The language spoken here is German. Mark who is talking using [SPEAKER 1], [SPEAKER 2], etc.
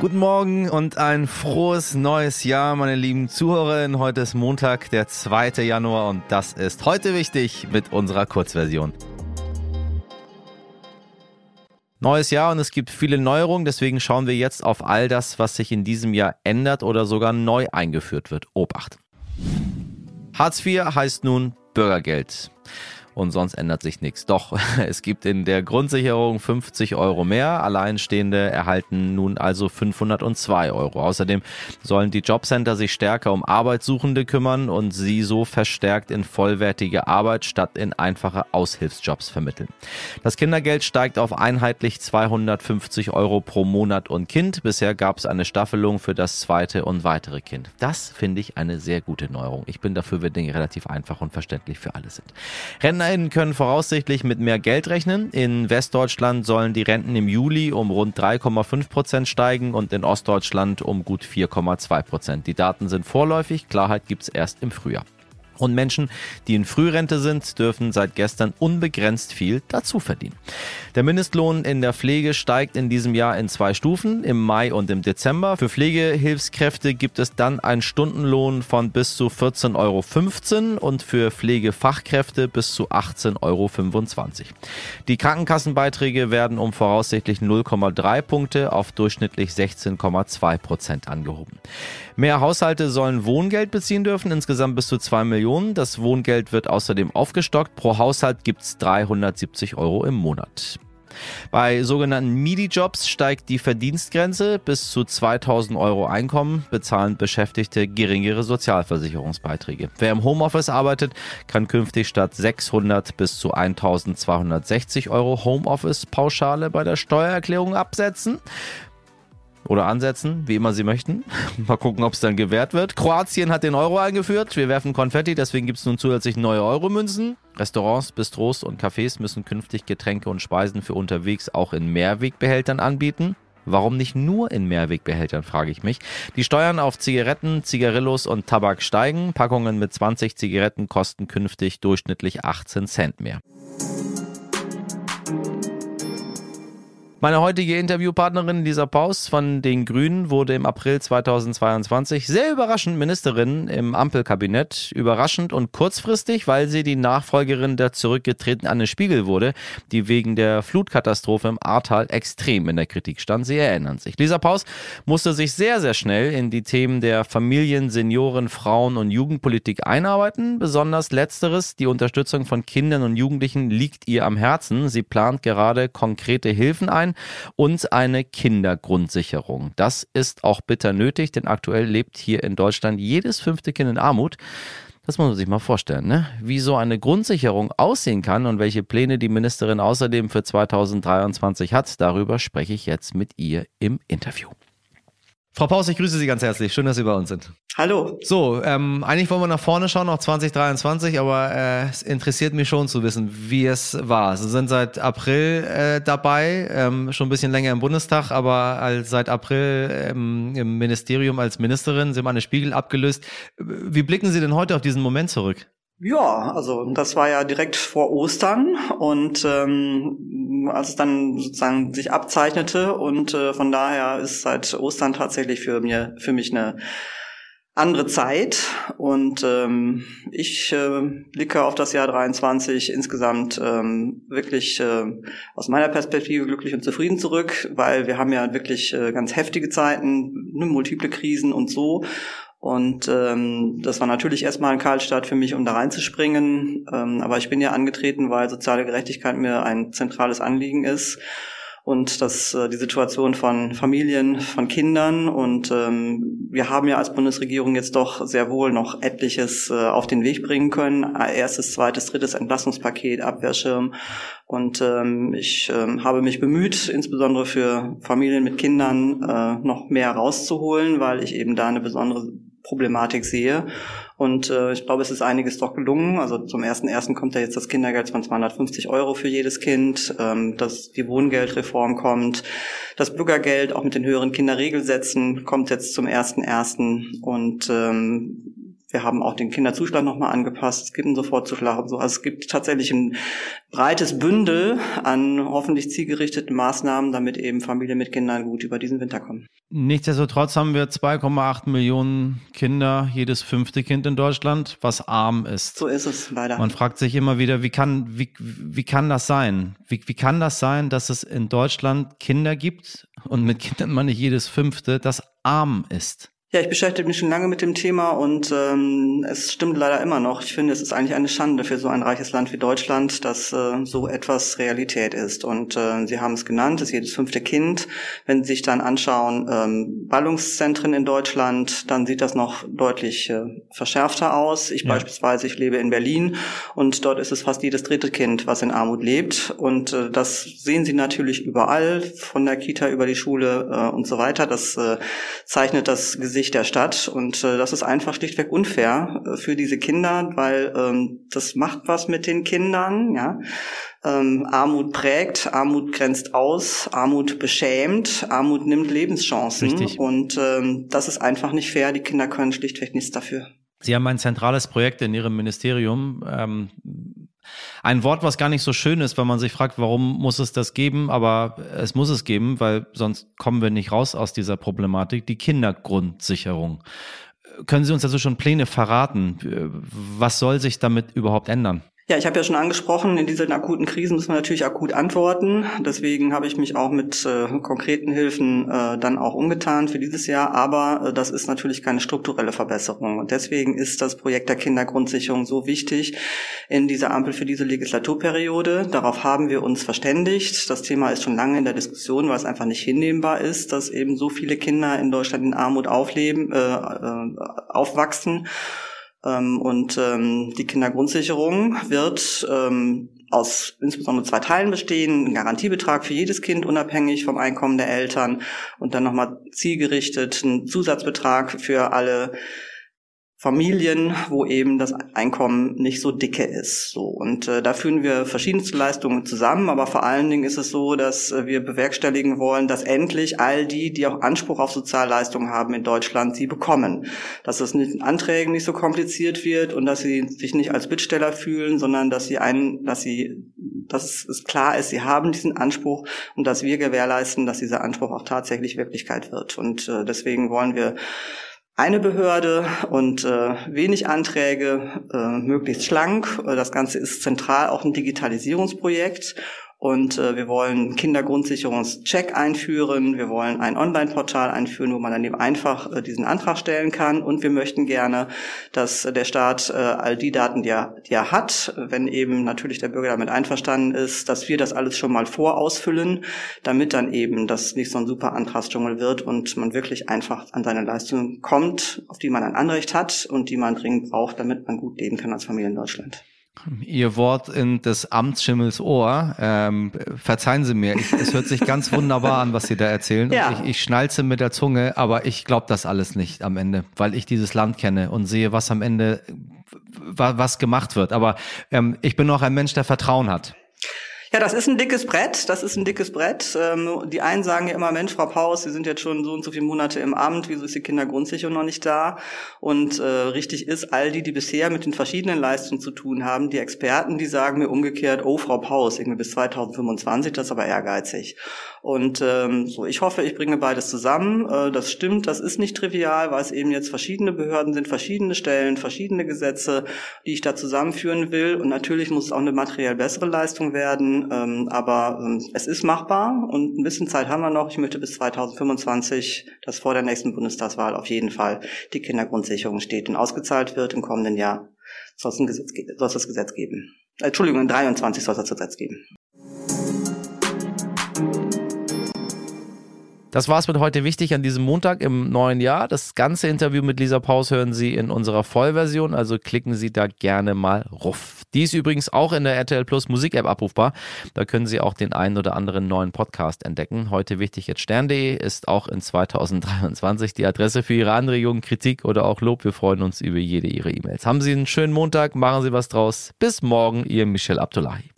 [SPEAKER 1] Guten Morgen und ein frohes neues Jahr, meine lieben Zuhörerinnen. Heute ist Montag, der 2. Januar und das ist heute wichtig mit unserer Kurzversion. Neues Jahr und es gibt viele Neuerungen, deswegen schauen wir jetzt auf all das, was sich in diesem Jahr ändert oder sogar neu eingeführt wird. Obacht. Hartz IV heißt nun Bürgergeld und sonst ändert sich nichts. Doch, es gibt in der Grundsicherung 50 Euro mehr. Alleinstehende erhalten nun also 502 Euro. Außerdem sollen die Jobcenter sich stärker um Arbeitssuchende kümmern und sie so verstärkt in vollwertige Arbeit statt in einfache Aushilfsjobs vermitteln. Das Kindergeld steigt auf einheitlich 250 Euro pro Monat und Kind. Bisher gab es eine Staffelung für das zweite und weitere Kind. Das finde ich eine sehr gute Neuerung. Ich bin dafür, wenn Dinge relativ einfach und verständlich für alle sind. Rentner RentnerInnen können voraussichtlich mit mehr Geld rechnen. In Westdeutschland sollen die Renten im Juli um rund 3,5 Prozent steigen und in Ostdeutschland um gut 4,2 Prozent. Die Daten sind vorläufig, Klarheit gibt es erst im Frühjahr. Und Menschen, die in Frührente sind, dürfen seit gestern unbegrenzt viel dazu verdienen. Der Mindestlohn in der Pflege steigt in diesem Jahr in zwei Stufen, im Mai und im Dezember. Für Pflegehilfskräfte gibt es dann einen Stundenlohn von bis zu 14,15 Euro und für Pflegefachkräfte bis zu 18,25 Euro. Die Krankenkassenbeiträge werden um voraussichtlich 0,3 Punkte auf durchschnittlich 16,2 Prozent angehoben. Mehr Haushalte sollen Wohngeld beziehen dürfen, insgesamt bis zu 2 Millionen. Das Wohngeld wird außerdem aufgestockt. Pro Haushalt gibt es 370 Euro im Monat. Bei sogenannten MIDI-Jobs steigt die Verdienstgrenze. Bis zu 2000 Euro Einkommen bezahlen Beschäftigte geringere Sozialversicherungsbeiträge. Wer im Homeoffice arbeitet, kann künftig statt 600 bis zu 1260 Euro Homeoffice-Pauschale bei der Steuererklärung absetzen oder ansetzen, wie immer Sie möchten. Mal gucken, ob es dann gewährt wird. Kroatien hat den Euro eingeführt. Wir werfen Konfetti, deswegen gibt es nun zusätzlich neue Euro-Münzen. Restaurants, Bistros und Cafés müssen künftig Getränke und Speisen für unterwegs auch in Mehrwegbehältern anbieten. Warum nicht nur in Mehrwegbehältern, frage ich mich. Die Steuern auf Zigaretten, Zigarillos und Tabak steigen. Packungen mit 20 Zigaretten kosten künftig durchschnittlich 18 Cent mehr. Meine heutige Interviewpartnerin Lisa Paus von den Grünen wurde im April 2022 sehr überraschend Ministerin im Ampelkabinett. Überraschend und kurzfristig, weil sie die Nachfolgerin der zurückgetretenen Anne Spiegel wurde, die wegen der Flutkatastrophe im Ahrtal extrem in der Kritik stand. Sie erinnern sich. Lisa Paus musste sich sehr, sehr schnell in die Themen der Familien, Senioren, Frauen und Jugendpolitik einarbeiten. Besonders letzteres, die Unterstützung von Kindern und Jugendlichen, liegt ihr am Herzen. Sie plant gerade konkrete Hilfen ein und eine Kindergrundsicherung. Das ist auch bitter nötig, denn aktuell lebt hier in Deutschland jedes fünfte Kind in Armut. Das muss man sich mal vorstellen, ne? wie so eine Grundsicherung aussehen kann und welche Pläne die Ministerin außerdem für 2023 hat. Darüber spreche ich jetzt mit ihr im Interview. Frau Paus, ich grüße Sie ganz herzlich. Schön, dass Sie bei uns sind.
[SPEAKER 2] Hallo.
[SPEAKER 1] So, ähm, eigentlich wollen wir nach vorne schauen, auf 2023, aber äh, es interessiert mich schon zu wissen, wie es war. Sie sind seit April äh, dabei, ähm, schon ein bisschen länger im Bundestag, aber als, seit April ähm, im Ministerium als Ministerin. Sie haben eine Spiegel abgelöst. Wie blicken Sie denn heute auf diesen Moment zurück?
[SPEAKER 2] Ja, also das war ja direkt vor Ostern und ähm, als es dann sozusagen sich abzeichnete und äh, von daher ist seit Ostern tatsächlich für mir für mich eine andere Zeit und ähm, ich äh, blicke auf das Jahr 23 insgesamt ähm, wirklich äh, aus meiner Perspektive glücklich und zufrieden zurück, weil wir haben ja wirklich äh, ganz heftige Zeiten, ne, multiple Krisen und so und ähm, das war natürlich erstmal ein Kaltstart für mich, um da reinzuspringen. Ähm, aber ich bin ja angetreten, weil soziale Gerechtigkeit mir ein zentrales Anliegen ist und dass äh, die Situation von Familien, von Kindern und ähm, wir haben ja als Bundesregierung jetzt doch sehr wohl noch etliches äh, auf den Weg bringen können. Erstes, zweites, drittes Entlassungspaket, Abwehrschirm und ähm, ich ähm, habe mich bemüht, insbesondere für Familien mit Kindern äh, noch mehr rauszuholen, weil ich eben da eine besondere Problematik sehe. Und äh, ich glaube, es ist einiges doch gelungen. Also zum ersten ersten kommt ja jetzt das Kindergeld von 250 Euro für jedes Kind, ähm, dass die Wohngeldreform kommt, das Bürgergeld auch mit den höheren Kinderregelsätzen kommt jetzt zum ersten ersten und ähm, wir haben auch den Kinderzuschlag nochmal angepasst. Es gibt einen Sofortzuschlag und so. Also es gibt tatsächlich ein breites Bündel an hoffentlich zielgerichteten Maßnahmen, damit eben Familien mit Kindern gut über diesen Winter kommen.
[SPEAKER 1] Nichtsdestotrotz haben wir 2,8 Millionen Kinder, jedes fünfte Kind in Deutschland, was arm ist.
[SPEAKER 2] So ist es leider.
[SPEAKER 1] Man fragt sich immer wieder, wie kann, wie, wie kann das sein? Wie, wie kann das sein, dass es in Deutschland Kinder gibt und mit Kindern meine ich jedes fünfte, das arm ist?
[SPEAKER 2] Ja, ich beschäftige mich schon lange mit dem Thema und ähm, es stimmt leider immer noch. Ich finde, es ist eigentlich eine Schande für so ein reiches Land wie Deutschland, dass äh, so etwas Realität ist. Und äh, Sie haben es genannt, es ist jedes fünfte Kind. Wenn Sie sich dann anschauen, ähm, Ballungszentren in Deutschland, dann sieht das noch deutlich äh, verschärfter aus. Ich ja. beispielsweise, ich lebe in Berlin und dort ist es fast jedes dritte Kind, was in Armut lebt. Und äh, das sehen Sie natürlich überall, von der Kita über die Schule äh, und so weiter. Das äh, zeichnet das Gesicht Sicht der Stadt. Und äh, das ist einfach schlichtweg unfair äh, für diese Kinder, weil ähm, das macht was mit den Kindern. Ja? Ähm, Armut prägt, Armut grenzt aus, Armut beschämt, Armut nimmt Lebenschancen.
[SPEAKER 1] Richtig.
[SPEAKER 2] Und ähm, das ist einfach nicht fair. Die Kinder können schlichtweg nichts dafür.
[SPEAKER 1] Sie haben ein zentrales Projekt in Ihrem Ministerium. Ähm, ein Wort, was gar nicht so schön ist, wenn man sich fragt, warum muss es das geben, aber es muss es geben, weil sonst kommen wir nicht raus aus dieser Problematik, die Kindergrundsicherung. Können Sie uns also schon Pläne verraten? Was soll sich damit überhaupt ändern?
[SPEAKER 2] Ja, ich habe ja schon angesprochen, in diesen akuten Krisen müssen wir natürlich akut antworten. Deswegen habe ich mich auch mit äh, konkreten Hilfen äh, dann auch umgetan für dieses Jahr. Aber äh, das ist natürlich keine strukturelle Verbesserung. Und deswegen ist das Projekt der Kindergrundsicherung so wichtig in dieser Ampel für diese Legislaturperiode. Darauf haben wir uns verständigt. Das Thema ist schon lange in der Diskussion, weil es einfach nicht hinnehmbar ist, dass eben so viele Kinder in Deutschland in Armut aufleben, äh, äh, aufwachsen. Ähm, und ähm, die Kindergrundsicherung wird ähm, aus insbesondere zwei Teilen bestehen. Ein Garantiebetrag für jedes Kind, unabhängig vom Einkommen der Eltern. Und dann nochmal zielgerichtet ein Zusatzbetrag für alle Familien, wo eben das Einkommen nicht so dicke ist. So und äh, da führen wir verschiedenste Leistungen zusammen, aber vor allen Dingen ist es so, dass äh, wir bewerkstelligen wollen, dass endlich all die, die auch Anspruch auf Sozialleistungen haben in Deutschland, sie bekommen. Dass es mit Anträgen nicht so kompliziert wird und dass sie sich nicht als Bittsteller fühlen, sondern dass sie einen, dass sie, dass es klar ist, sie haben diesen Anspruch und dass wir gewährleisten, dass dieser Anspruch auch tatsächlich Wirklichkeit wird. Und äh, deswegen wollen wir eine Behörde und äh, wenig Anträge, äh, möglichst schlank. Das Ganze ist zentral auch ein Digitalisierungsprojekt und äh, wir wollen Kindergrundsicherungscheck einführen. Wir wollen ein Online-Portal einführen, wo man dann eben einfach äh, diesen Antrag stellen kann. Und wir möchten gerne, dass der Staat äh, all die Daten, die er, die er hat, wenn eben natürlich der Bürger damit einverstanden ist, dass wir das alles schon mal vorausfüllen, damit dann eben das nicht so ein super Antragsdschungel wird und man wirklich einfach an seine Leistungen kommt, auf die man ein Anrecht hat und die man dringend braucht, damit man gut leben kann als Familie in Deutschland.
[SPEAKER 1] Ihr Wort in des Amtsschimmels Ohr. Ähm, verzeihen Sie mir, ich, es hört sich ganz wunderbar an, was Sie da erzählen. Ja. Ich, ich schnalze mit der Zunge, aber ich glaube das alles nicht am Ende, weil ich dieses Land kenne und sehe, was am Ende was gemacht wird. Aber ähm, ich bin auch ein Mensch, der Vertrauen hat.
[SPEAKER 2] Ja, das ist ein dickes Brett. Das ist ein dickes Brett. Ähm, die einen sagen ja immer, Mensch, Frau Paus, Sie sind jetzt schon so und so viele Monate im Amt. Wieso ist die Kindergrundsicherung noch nicht da? Und äh, richtig ist, all die, die bisher mit den verschiedenen Leistungen zu tun haben, die Experten, die sagen mir umgekehrt, oh, Frau Paus, irgendwie bis 2025, das ist aber ehrgeizig. Und ähm, so, ich hoffe, ich bringe beides zusammen. Äh, das stimmt, das ist nicht trivial, weil es eben jetzt verschiedene Behörden sind, verschiedene Stellen, verschiedene Gesetze, die ich da zusammenführen will. Und natürlich muss es auch eine materiell bessere Leistung werden. Ähm, aber ähm, es ist machbar und ein bisschen Zeit haben wir noch. Ich möchte bis 2025, das vor der nächsten Bundestagswahl auf jeden Fall die Kindergrundsicherung steht und ausgezahlt wird im kommenden Jahr. Soll es, ein Gesetz, soll es das Gesetz geben. Entschuldigung, in 23 soll es das Gesetz geben.
[SPEAKER 1] Das war es mit heute wichtig an diesem Montag im neuen Jahr. Das ganze Interview mit Lisa Paus hören Sie in unserer Vollversion, also klicken Sie da gerne mal ruf. Die ist übrigens auch in der RTL Plus Musik App abrufbar. Da können Sie auch den einen oder anderen neuen Podcast entdecken. Heute wichtig jetzt stern.de ist auch in 2023 die Adresse für Ihre Anregungen, Kritik oder auch Lob. Wir freuen uns über jede Ihre E-Mails. Haben Sie einen schönen Montag, machen Sie was draus. Bis morgen, Ihr Michel Abdullahi.